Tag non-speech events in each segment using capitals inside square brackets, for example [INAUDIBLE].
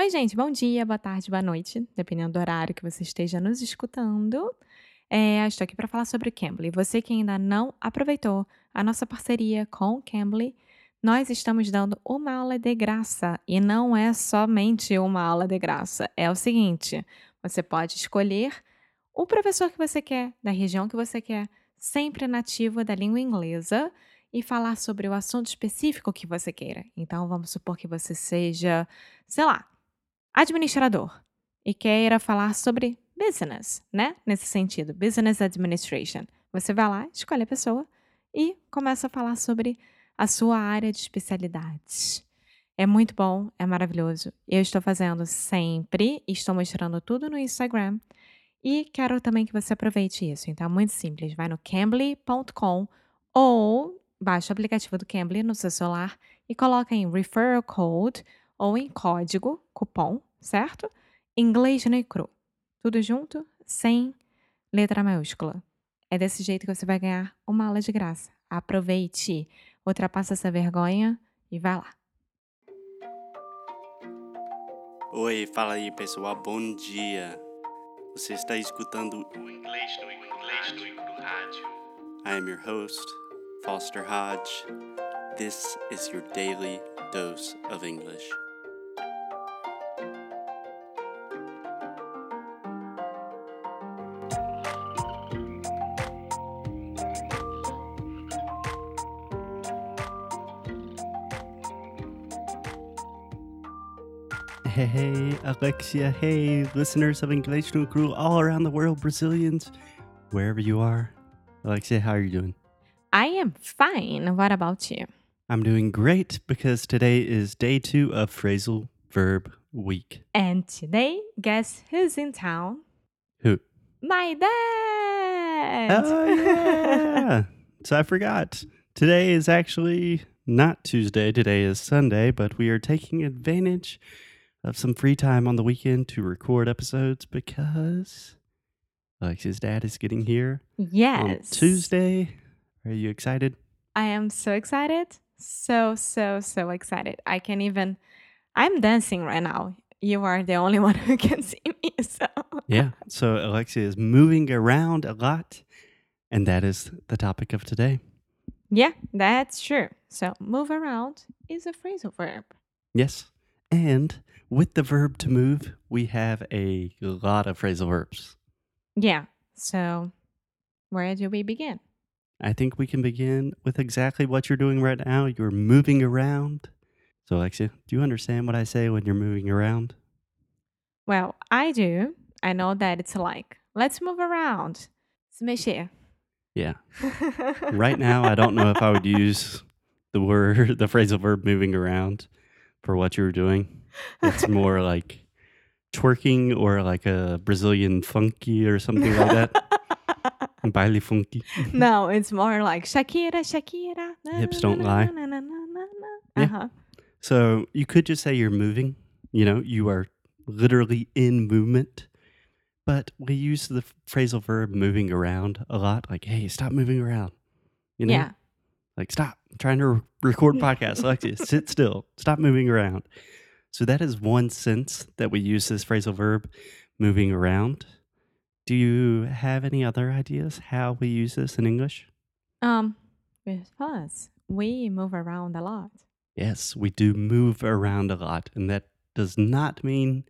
Oi, gente, bom dia, boa tarde, boa noite, dependendo do horário que você esteja nos escutando. Eh, estou aqui para falar sobre o Cambly. Você que ainda não aproveitou a nossa parceria com o Cambly, nós estamos dando uma aula de graça e não é somente uma aula de graça. É o seguinte, você pode escolher o professor que você quer, da região que você quer, sempre nativo da língua inglesa e falar sobre o assunto específico que você queira. Então, vamos supor que você seja, sei lá, administrador e queira falar sobre business, né? Nesse sentido, business administration. Você vai lá, escolhe a pessoa e começa a falar sobre a sua área de especialidade. É muito bom, é maravilhoso. Eu estou fazendo sempre, estou mostrando tudo no Instagram e quero também que você aproveite isso. Então, é muito simples. Vai no cambly.com ou baixa o aplicativo do Cambly no seu celular e coloca em referral code ou em código, cupom, certo? Inglês no cru. Tudo junto, sem letra maiúscula. É desse jeito que você vai ganhar uma aula de graça. Aproveite, ultrapassa essa vergonha e vai lá. Oi, fala aí pessoal, bom dia. Você está escutando o Inglês no Inglês no Icru Rádio. I am your host, Foster Hodge. This is your daily dose of English. Hey, hey, Alexia. Hey, listeners of English no Cru all around the world, Brazilians, wherever you are. Alexia, how are you doing? I am fine. What about you? I'm doing great because today is day two of phrasal verb week. And today, guess who's in town? Who? My dad! Oh, yeah. [LAUGHS] so I forgot. Today is actually not Tuesday. Today is Sunday, but we are taking advantage of some free time on the weekend to record episodes because Alexia's dad is getting here yes. Tuesday. Are you excited? I am so excited. So, so, so excited. I can even, I'm dancing right now. You are the only [LAUGHS] one who can see me. So, Yeah. So Alexia is moving around a lot, and that is the topic of today. yeah, that's true. So, move around is a phrasal verb. Yes. And with the verb to move, we have a lot of phrasal verbs. Yeah. So, where do we begin? I think we can begin with exactly what you're doing right now. You're moving around. So, Alexia, do you understand what I say when you're moving around? Well, I do. I know that it's like, let's move around. Se mexer. Yeah. [LAUGHS] Right now, I don't know if I would use the word, [LAUGHS] the phrasal verb moving around for what you were doing. [LAUGHS] It's more like twerking or like a Brazilian funky or something like that. [LAUGHS] Baile funky. no, it's more like Shakira, Shakira. na, Hips don't na, lie. na. Yeah. Uh-huh. So you could just say you're moving, you know, you are literally in movement. But we use the phrasal verb moving around a lot. Like, hey, stop moving around. You know? Yeah. Like, stop. I'm trying to re- record podcast. Alexia, [LAUGHS] sit still. Stop moving around. So that is one sense that we use this phrasal verb, moving around. Do you have any other ideas how we use this in English? Um, with us, we move around a lot. Yes, we do move around a lot, and that does not mean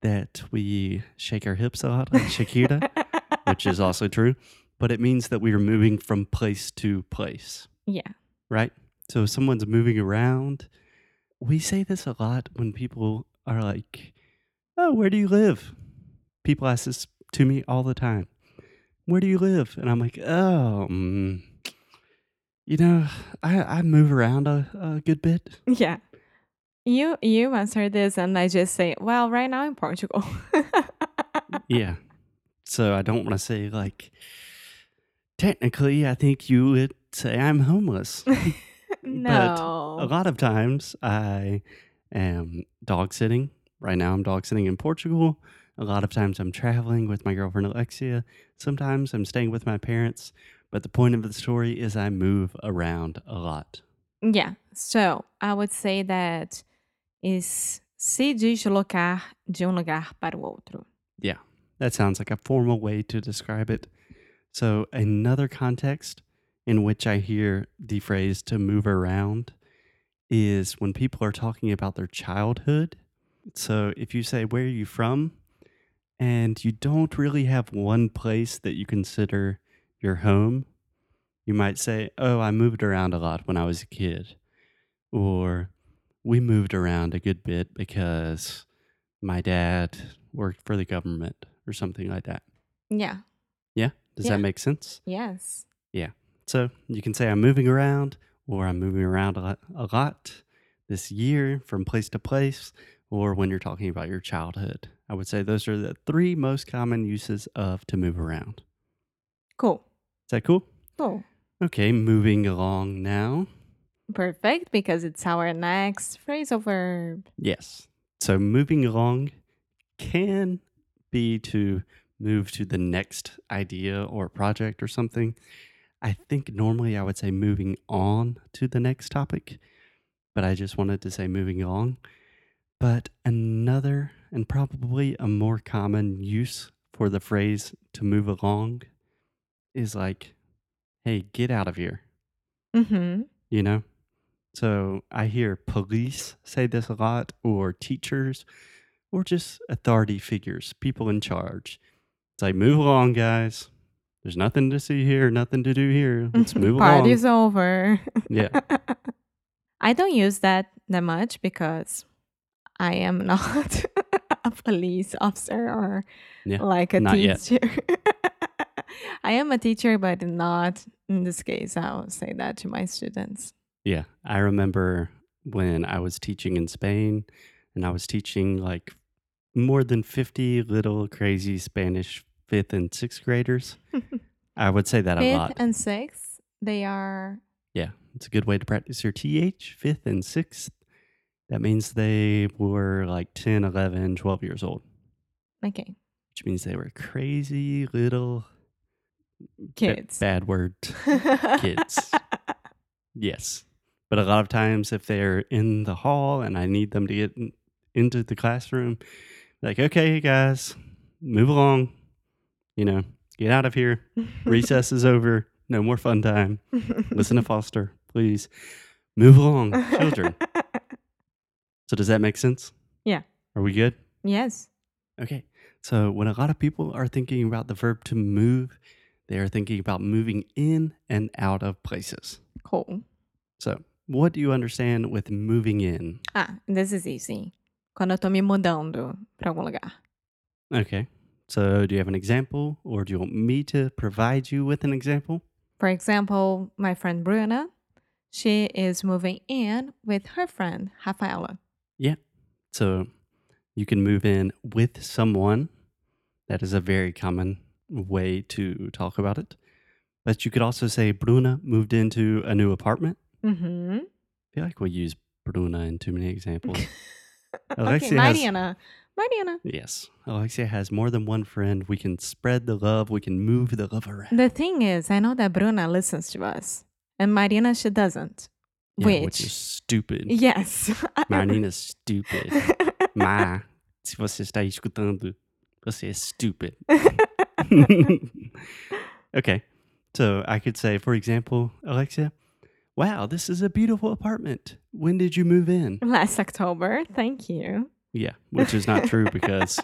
that we shake our hips a lot like Shakira, which is [LAUGHS] also true, but it means that we are moving from place to place, yeah. right? So if someone's moving around, we say this a lot when people are like, "Oh, where do you live?" People ask this to me all the time. Where do you live? And I'm like, "Oh, mm, you know, I, I move around a, a good bit." Yeah. You you answer this and I just say, well, right now in Portugal. [LAUGHS] Yeah. So I don't want to say like technically I think you would say I'm homeless. [LAUGHS] no. A lot of times I am dog sitting. Right now I'm dog sitting in Portugal. A lot of times I'm traveling with my girlfriend Alexia. Sometimes I'm staying with my parents. But the point of the story is I move around a lot. Yeah. So I would say that is Se deslocar de um lugar para o outro. Yeah, that sounds like a formal way to describe it. So, another context in which I hear the phrase to move around is when people are talking about their childhood. So, if you say, Where are you from? and you don't really have one place that you consider your home, you might say, Oh, I moved around a lot when I was a kid. Or we moved around a good bit because my dad worked for the government or something like that. Yeah. Yeah? Does Yeah. that make sense? Yes. So you can say I'm moving around or I'm moving around a lot, a lot this year from place to place or when you're talking about your childhood. I would say those are the three most common uses of to move around. Cool. Is that cool? Cool. Okay, moving along now. Perfect because it's our next phrasal verb. Yes. So moving along can be to move to the next idea or project or something. I think normally I would say moving on to the next topic, but I just wanted to say moving along. But another and probably a more common use for the phrase to move along is like, hey, get out of here, Mm-hmm. you know? So I hear police say this a lot, or teachers, or just authority figures, people in charge. It's like, move along, guys. There's nothing to see here, nothing to do here. Let's [LAUGHS] move along. Party's over. Yeah. [LAUGHS] I don't use that that much because I am not [LAUGHS] a police officer or Yeah, like a teacher. I am a teacher, but not in this case. I'll say that to my students. Yeah. I remember when I was teaching in Spain and I was teaching like more than 50 little crazy Spanish fifth and sixth graders. [LAUGHS] I would say that a lot. Fifth and sixth, they are Yeah, it's a good way to practice your TH, fifth and sixth. That means they were like 10, 11, 12 years old, okay. which means they were crazy little Kids. bad word. [LAUGHS] kids. Yes. But a lot of times, if they're in the hall and I need them to get in, into the classroom, like, okay, guys, move along. You know, get out of here. [LAUGHS] Recess is over. No more fun time. [LAUGHS] Listen to Foster, please. Move along, children. [LAUGHS] So, does that make sense? Yeah. Are we good? yes. Okay. So, when a lot of people are thinking about the verb to move, they are thinking about moving in and out of places. Cool. So, what do you understand with moving in? Ah, this is easy. Quando eu tô me mudando pra algum lugar. Okay. So, do you have an example or do you want me to provide you with an example? For example, my friend Bruna, she is moving in with her friend Rafaela. Yeah. So, you can move in with someone. That is a very common way to talk about it. But you could also say Bruna moved into a new apartment. Mm-hmm. I feel like we use Bruna in too many examples. [LAUGHS] okay, Alexia has- Mariana. Mariana. yes. Alexia has more than one friend. We can spread the love. We can move the love around. The thing is, I know that Bruna listens to us, and Marina, she doesn't. Yeah, which, which is stupid. yes, [LAUGHS] Marina's stupid. [LAUGHS] Ma, se você está escutando, você é stupid. [LAUGHS] okay. So I could say, for example, Alexia, wow, this is a beautiful apartment. When did you move in? Last October, thank you. Yeah, which is not true because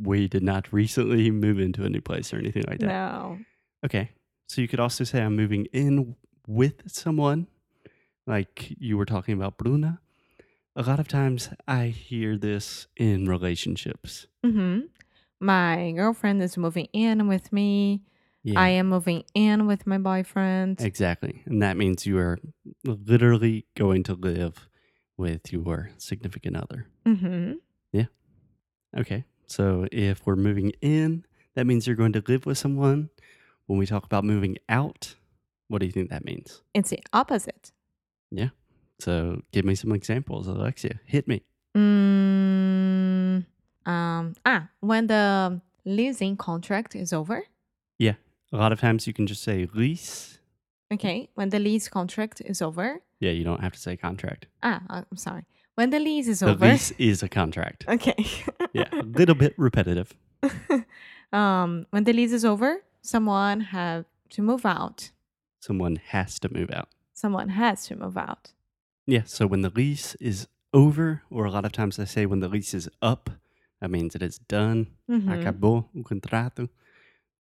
we did not recently move into a new place or anything like that. No. Okay. So you could also say I'm moving in with someone, like you were talking about Bruna. A lot of times I hear this in relationships. hmm My girlfriend is moving in with me. Yeah. I am moving in with my boyfriend. Exactly. And that means you are literally going to live with your significant other. Hmm Yeah. Okay. So if we're moving in, that means you're going to live with someone. When we talk about moving out, what do you think that means? It's the opposite. Yeah. So give me some examples, Alexia. Hit me. Mm, um, ah, when the leasing contract is over. Yeah. A lot of times you can just say lease. Okay, when the lease contract is over. Yeah, you don't have to say contract. Ah, uh, I'm sorry. When the lease is The over. lease is a contract. [LAUGHS] Okay. Yeah, a little bit repetitive. [LAUGHS] um, when the lease is over, someone have to move out. Someone has to move out. Someone has to move out. Yeah, so when the lease is over, or a lot of times they say when the lease is up, that means it is done. Mhm. Acabou o contrato.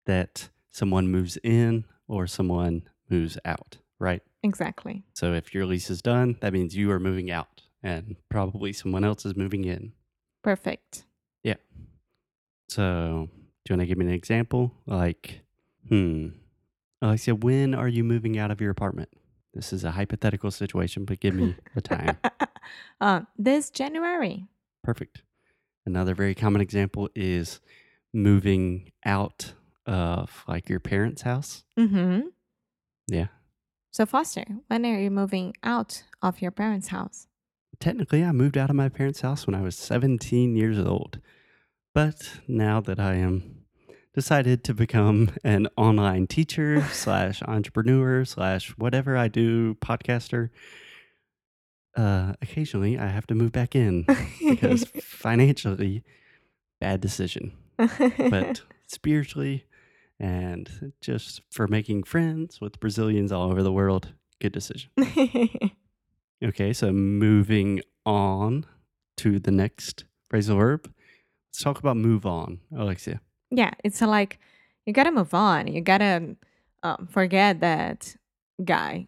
That someone moves in or someone moves out, right? Exactly. So if your lease is done, that means you are moving out and probably someone else is moving in. Perfect. Yeah. So do you want to give me an example? Like, hmm, Alexia, when are you moving out of your apartment? This is a hypothetical situation, but give me a time. [LAUGHS] uh, this January. Perfect. Another very common example is moving out of like your parents' house. Mm-hmm. Yeah. So Foster, when are you moving out of your parents' house? Technically, I moved out of my parents' house when I was 17 years old. But now that I am decided to become an online teacher [LAUGHS] slash entrepreneur slash whatever I do, podcaster, uh, occasionally I have to move back in because [LAUGHS] financially, bad decision. But [LAUGHS] spiritually and just for making friends with Brazilians all over the world, good decision. Okay, so moving on to the next phrasal verb. Let's talk about move on, Alexia. yeah, it's a, like you gotta move on. You gotta um, forget that guy.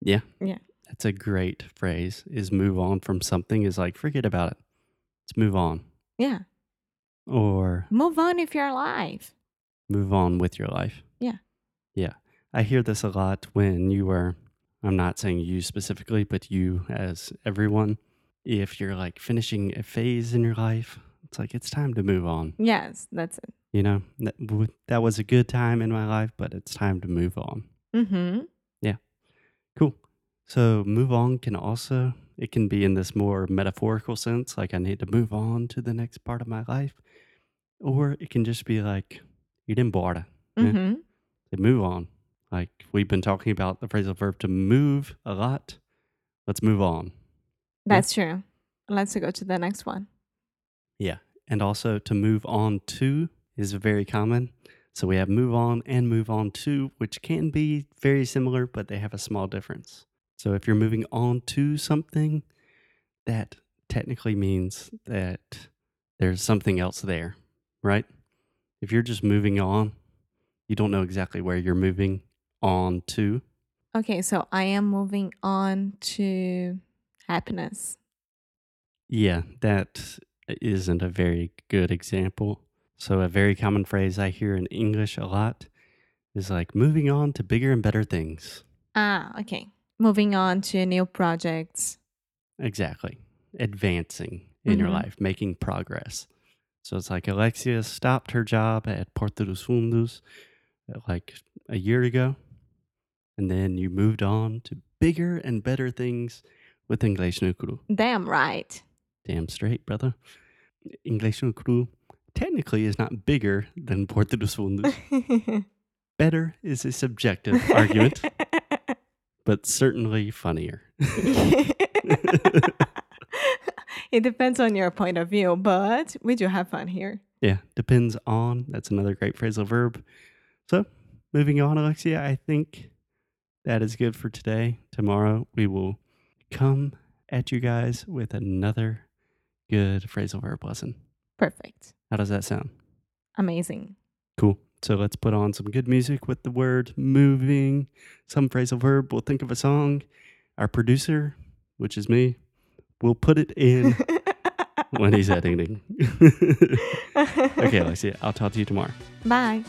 Yeah. Yeah. That's a great phrase. Is move on from something is like forget about it. Let's move on. Yeah, Or move on if you're alive. move on with your life. Yeah. Yeah. I hear this a lot when you are I'm not saying you specifically, but you as everyone. If you're like finishing a phase in your life, it's like it's time to move on. Yes, that's it. You know, that, w- that was a good time in my life, but it's time to move on. Mm-hmm. Yeah. Cool. So move on can also it can be in this more metaphorical sense, like I need to move on to the next part of my life, or it can just be like ir embora, Yeah. Mm-hmm. to move on. Like we've been talking about the phrasal verb to move a lot. Let's move on. That's true. Let's go to the next one. Yeah. And also to move on to is very common. So we have move on and move on to, which can be very similar, but they have a small difference. So if you're moving on to something, that technically means that there's something else there, right? If you're just moving on, you don't know exactly where you're moving on to. Okay, so I am moving on to happiness. Yeah, that isn't a very good example. So, a very common phrase I hear in English a lot is like moving on to bigger and better things. Ah, okay. Moving on to new projects. Exactly. Advancing in your Mhm. life, making progress. So, it's like Alexia stopped her job at Porta dos Fundos like a year ago, and then you moved on to bigger and better things with English no Cru. Damn right. Damn straight, brother. English no Cru technically is not bigger than Porta dos Fundos. [LAUGHS] Better is a subjective argument, but certainly funnier. [LAUGHS] it depends on your point of view, but we do have fun here. yeah, depends on. That's another great phrasal verb. So, moving on, Alexia, I think that is good for today. Tomorrow, we will come at you guys with another good phrasal verb lesson. Perfect. How does that sound? Amazing. Cool. So let's put on some good music with the word moving, some phrasal verb. We'll think of a song. Our producer, which is me, will put it in [LAUGHS] when he's editing. [LAUGHS] okay, Alexia, I'll talk to you tomorrow. Bye.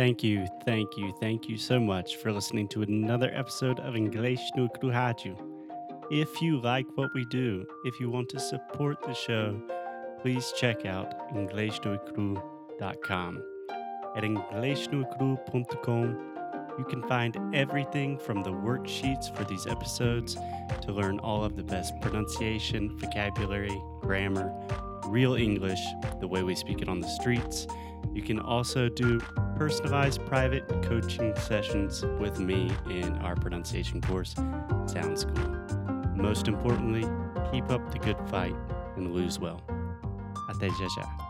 Thank you, thank you, thank you so much for listening to another episode of English no Rádio. If you like what we do, if you want to support the show, please check out inglesnocru.com. At inglesnocru.com, you can find everything from the worksheets for these episodes to learn all of the best pronunciation, vocabulary, grammar, real English, the way we speak it on the streets. You can also do personalized private coaching sessions with me in our pronunciation course, Sound School. Most importantly, keep up the good fight and lose well. Até já já.